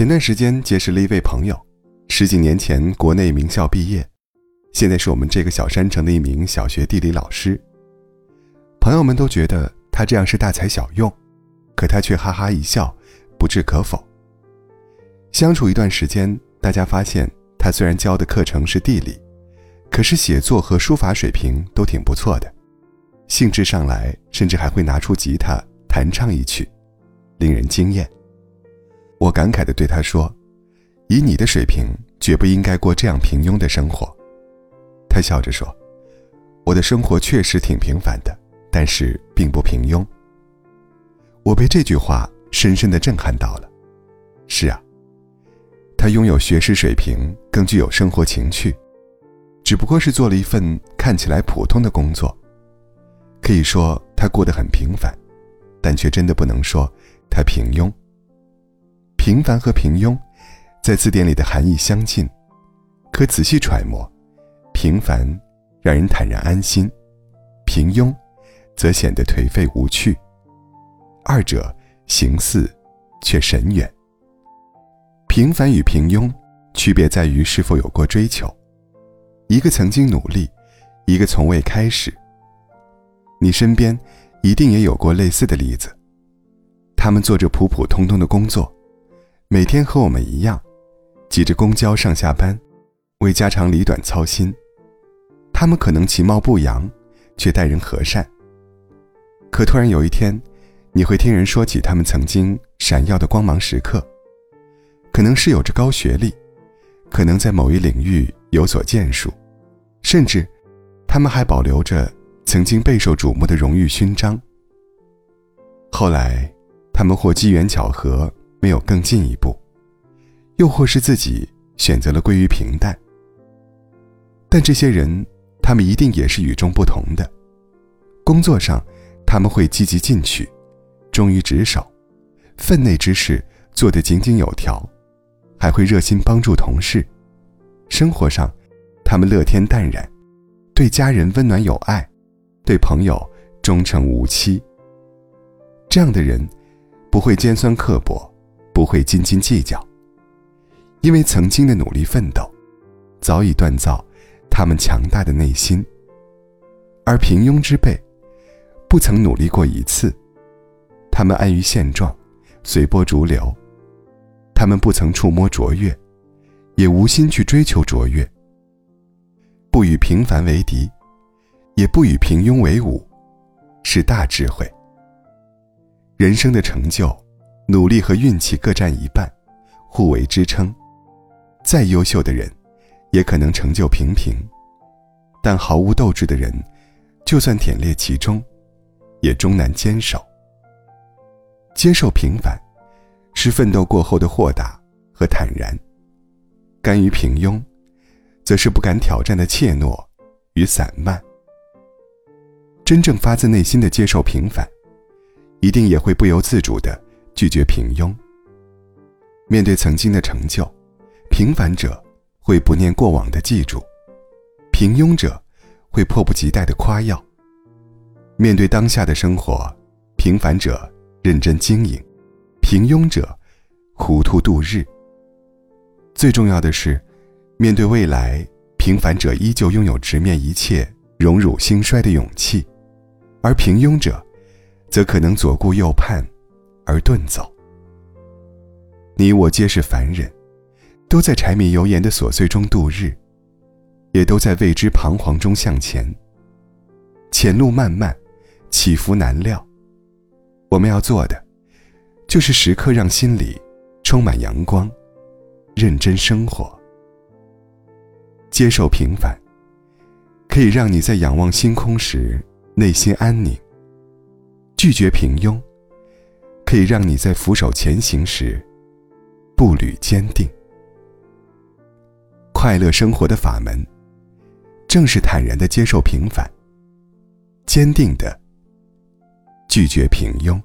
前段时间结识了一位朋友，十几年前国内名校毕业，现在是我们这个小山城的一名小学地理老师。朋友们都觉得他这样是大材小用，可他却哈哈一笑，不置可否。相处一段时间，大家发现他虽然教的课程是地理，可是写作和书法水平都挺不错的，兴致上来甚至还会拿出吉他弹唱一曲，令人惊艳。我感慨地对他说：“以你的水平，绝不应该过这样平庸的生活。”他笑着说：“我的生活确实挺平凡的，但是并不平庸。”我被这句话深深地震撼到了。是啊，他拥有学识水平，更具有生活情趣，只不过是做了一份看起来普通的工作。可以说他过得很平凡，但却真的不能说他平庸。平凡和平庸，在字典里的含义相近，可仔细揣摩，平凡让人坦然安心，平庸则显得颓废无趣，二者形似却神远。平凡与平庸，区别在于是否有过追求，一个曾经努力，一个从未开始。你身边一定也有过类似的例子，他们做着普普通通的工作。每天和我们一样，挤着公交上下班，为家长里短操心。他们可能其貌不扬，却待人和善。可突然有一天，你会听人说起他们曾经闪耀的光芒时刻。可能是有着高学历，可能在某一领域有所建树，甚至，他们还保留着曾经备受瞩目的荣誉勋章。后来，他们或机缘巧合。没有更进一步，又或是自己选择了归于平淡。但这些人，他们一定也是与众不同的。工作上，他们会积极进取，忠于职守，分内之事做得井井有条，还会热心帮助同事。生活上，他们乐天淡然，对家人温暖有爱，对朋友忠诚无欺。这样的人，不会尖酸刻薄。不会斤斤计较，因为曾经的努力奋斗，早已锻造他们强大的内心。而平庸之辈，不曾努力过一次，他们安于现状，随波逐流。他们不曾触摸卓越，也无心去追求卓越。不与平凡为敌，也不与平庸为伍，是大智慧。人生的成就。努力和运气各占一半，互为支撑。再优秀的人，也可能成就平平；但毫无斗志的人，就算忝列其中，也终难坚守。接受平凡，是奋斗过后的豁达和坦然；甘于平庸，则是不敢挑战的怯懦与散漫。真正发自内心的接受平凡，一定也会不由自主的。拒绝平庸。面对曾经的成就，平凡者会不念过往的记住，平庸者会迫不及待的夸耀。面对当下的生活，平凡者认真经营，平庸者糊涂度日。最重要的是，面对未来，平凡者依旧拥有直面一切、荣辱兴衰的勇气，而平庸者，则可能左顾右盼。而遁走。你我皆是凡人，都在柴米油盐的琐碎中度日，也都在未知彷徨中向前。前路漫漫，起伏难料。我们要做的，就是时刻让心里充满阳光，认真生活，接受平凡，可以让你在仰望星空时内心安宁。拒绝平庸。可以让你在俯首前行时，步履坚定。快乐生活的法门，正是坦然的接受平凡，坚定的拒绝平庸。